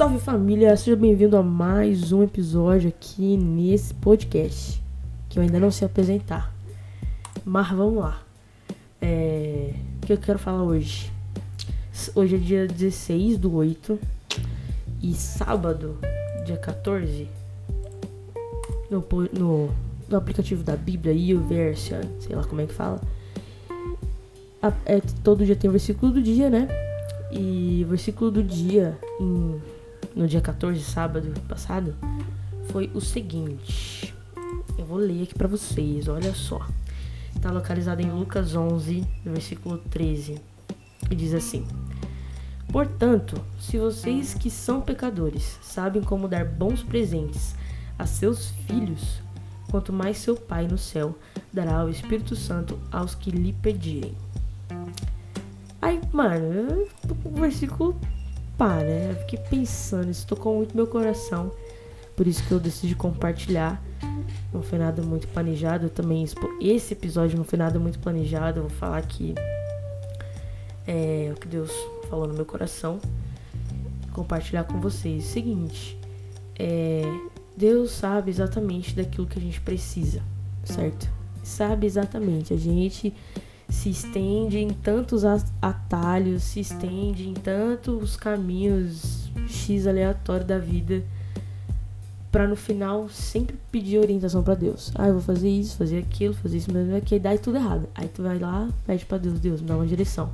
Salve família, seja bem-vindo a mais um episódio aqui nesse podcast que eu ainda não sei apresentar. Mas vamos lá. É... O que eu quero falar hoje? Hoje é dia 16 do 8 e sábado, dia 14, no, no, no aplicativo da Bíblia, Version, sei lá como é que fala. É, todo dia tem o versículo do dia, né? E o versículo do dia, em, no dia 14, sábado passado, foi o seguinte. Eu vou ler aqui para vocês, olha só. Está localizado em Lucas 11, versículo 13. E diz assim: Portanto, se vocês que são pecadores sabem como dar bons presentes a seus filhos, quanto mais seu Pai no céu dará o Espírito Santo aos que lhe pedirem. Aí, mano, o versículo pá, né? Eu fiquei pensando, isso tocou muito meu coração. Por isso que eu decidi compartilhar. Não foi nada muito planejado. Eu também esse episódio não foi nada muito planejado. Eu vou falar aqui é, o que Deus falou no meu coração. Compartilhar com vocês. Seguinte, é, Deus sabe exatamente daquilo que a gente precisa, certo? Sabe exatamente. A gente se estende em tantos atalhos, se estende em tantos caminhos X aleatório da vida para no final sempre pedir orientação para Deus. Ah, eu vou fazer isso, fazer aquilo, fazer isso, mas aqui dá tudo errado. Aí tu vai lá, pede para Deus, Deus, me dá uma direção.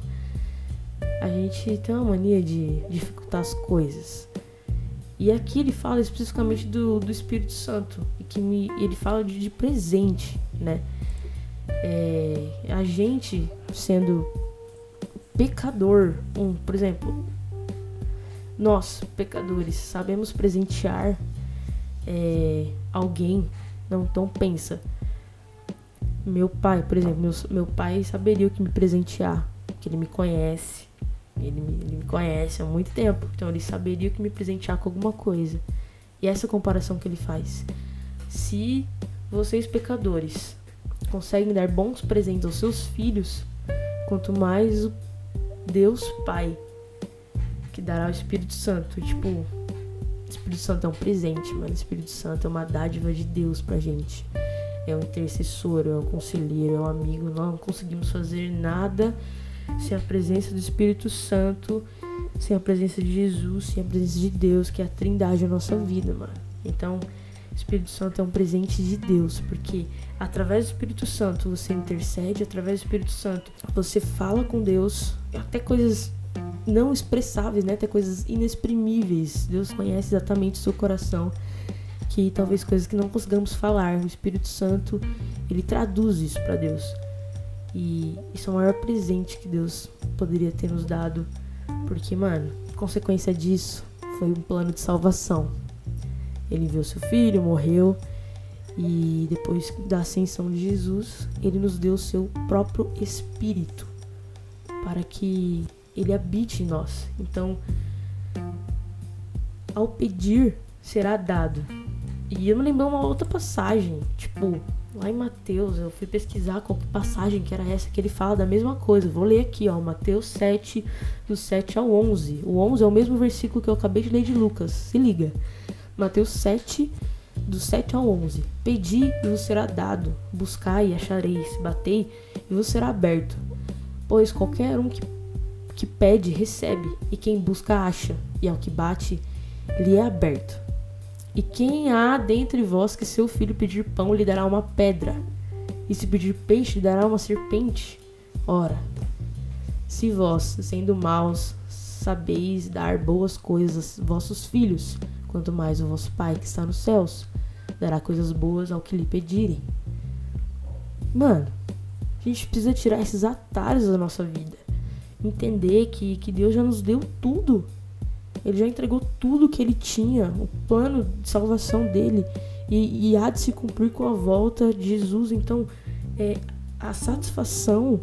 A gente tem uma mania de dificultar as coisas. E aqui ele fala especificamente do, do Espírito Santo, e que me, ele fala de, de presente, né? é, a gente sendo pecador, um, por exemplo, nós, pecadores, sabemos presentear é, alguém, não então pensa. Meu pai, por exemplo, meu, meu pai saberia o que me presentear, que ele me conhece, ele me, ele me conhece há muito tempo, então ele saberia o que me presentear com alguma coisa. E essa comparação que ele faz. Se vocês pecadores conseguem dar bons presentes aos seus filhos, quanto mais o Deus Pai que dará o Espírito Santo. Tipo, Espírito Santo é um presente, mano. O Espírito Santo é uma dádiva de Deus pra gente. É um intercessor, é um conselheiro, é um amigo. Nós não conseguimos fazer nada sem a presença do Espírito Santo, sem a presença de Jesus, sem a presença de Deus, que é a trindade da nossa vida, mano. Então, o Espírito Santo é um presente de Deus, porque através do Espírito Santo você intercede, através do Espírito Santo você fala com Deus, até coisas não expressáveis, né? Até coisas inexprimíveis. Deus conhece exatamente o seu coração, que talvez coisas que não consigamos falar. O Espírito Santo, ele traduz isso para Deus. E isso é o maior presente que Deus poderia ter nos dado, porque, mano, consequência disso foi um plano de salvação. Ele enviou seu filho, morreu e depois da ascensão de Jesus, ele nos deu seu próprio espírito para que ele habite em nós. Então, ao pedir, será dado. E eu me lembro uma outra passagem, tipo, lá em Mateus, eu fui pesquisar qual passagem que era essa que ele fala da mesma coisa. Vou ler aqui, ó, Mateus 7, do 7 ao 11. O 11 é o mesmo versículo que eu acabei de ler de Lucas. Se liga. Mateus 7, do 7 ao 11. Pedi e vos será dado, buscai e achareis, batei e vos será aberto. Pois qualquer um que, que pede, recebe, e quem busca, acha, e ao que bate, lhe é aberto. E quem há dentre vós que seu filho pedir pão, lhe dará uma pedra, e se pedir peixe, lhe dará uma serpente? Ora, se vós, sendo maus, sabeis dar boas coisas aos vossos filhos, quanto mais o vosso Pai que está nos céus dará coisas boas ao que lhe pedirem. Mano, a gente precisa tirar esses atalhos da nossa vida. Entender que, que Deus já nos deu tudo. Ele já entregou tudo que ele tinha, o plano de salvação dele. E, e há de se cumprir com a volta de Jesus. Então, é, a satisfação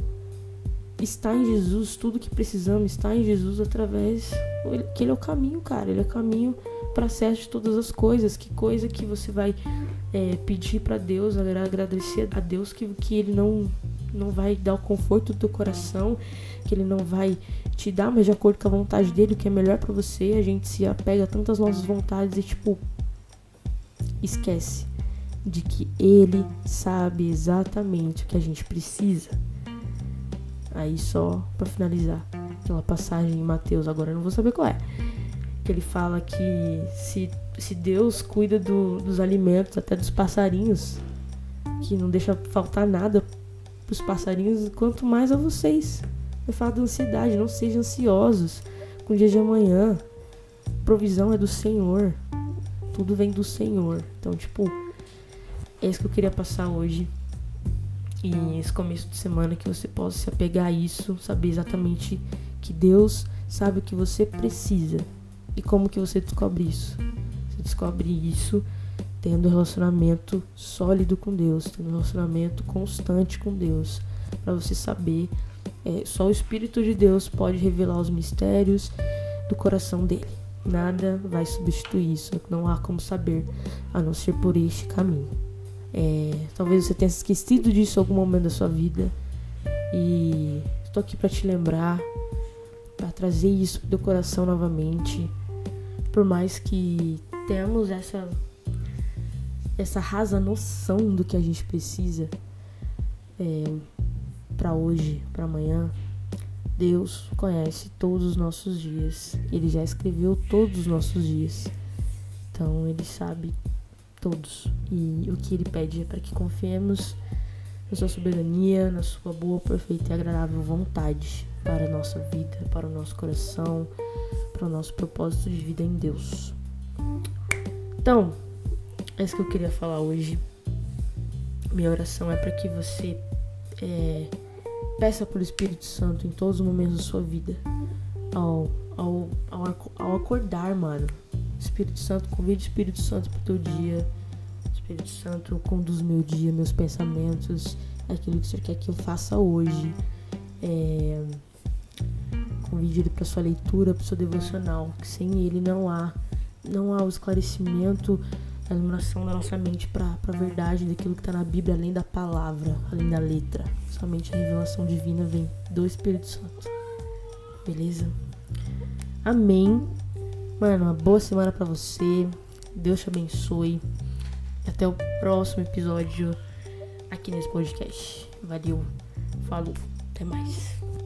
está em Jesus, tudo que precisamos está em Jesus através que ele é o caminho, cara, ele é o caminho para acesso de todas as coisas. Que coisa que você vai é, pedir para Deus, agradecer a Deus que, que ele não não vai dar o conforto do teu coração, que ele não vai te dar, mas de acordo com a vontade dele, o que é melhor para você. A gente se apega a tantas nossas vontades e tipo esquece de que ele sabe exatamente o que a gente precisa. Aí só para finalizar, aquela passagem em Mateus, agora eu não vou saber qual é. Que ele fala que se, se Deus cuida do, dos alimentos, até dos passarinhos, que não deixa faltar nada pros passarinhos, quanto mais a vocês. Ele fala da ansiedade, não sejam ansiosos com o dia de amanhã. Provisão é do Senhor. Tudo vem do Senhor. Então, tipo, é isso que eu queria passar hoje. E esse começo de semana que você possa se apegar a isso, saber exatamente que Deus sabe o que você precisa. E como que você descobre isso? Você descobre isso tendo um relacionamento sólido com Deus, tendo um relacionamento constante com Deus, para você saber. É, só o Espírito de Deus pode revelar os mistérios do coração dele. Nada vai substituir isso. Não há como saber a não ser por este caminho. É, talvez você tenha esquecido disso em algum momento da sua vida. E estou aqui para te lembrar, para trazer isso teu coração novamente. Por mais que tenhamos essa essa rasa noção do que a gente precisa é, para hoje, para amanhã, Deus conhece todos os nossos dias. Ele já escreveu todos os nossos dias. Então ele sabe todos. E o que ele pede é para que confiemos na sua soberania, na sua boa, perfeita e agradável vontade para a nossa vida, para o nosso coração, para o nosso propósito de vida em Deus. Então, é isso que eu queria falar hoje. Minha oração é para que você é, peça pelo Espírito Santo em todos os momentos da sua vida. Ao, ao, ao, ao acordar, mano. Espírito Santo, convide o Espírito Santo pro teu dia. Espírito Santo, conduz meu dia, meus pensamentos, aquilo que você quer que eu faça hoje. É, convide ele para sua leitura, para seu devocional, que sem ele não há não há o esclarecimento, a iluminação da nossa mente para a verdade daquilo que está na Bíblia, além da palavra, além da letra. Somente a revelação divina vem do Espírito Santo. Beleza? Amém. Mano, uma boa semana para você. Deus te abençoe. Até o próximo episódio aqui nesse podcast. Valeu. Falou. Até mais.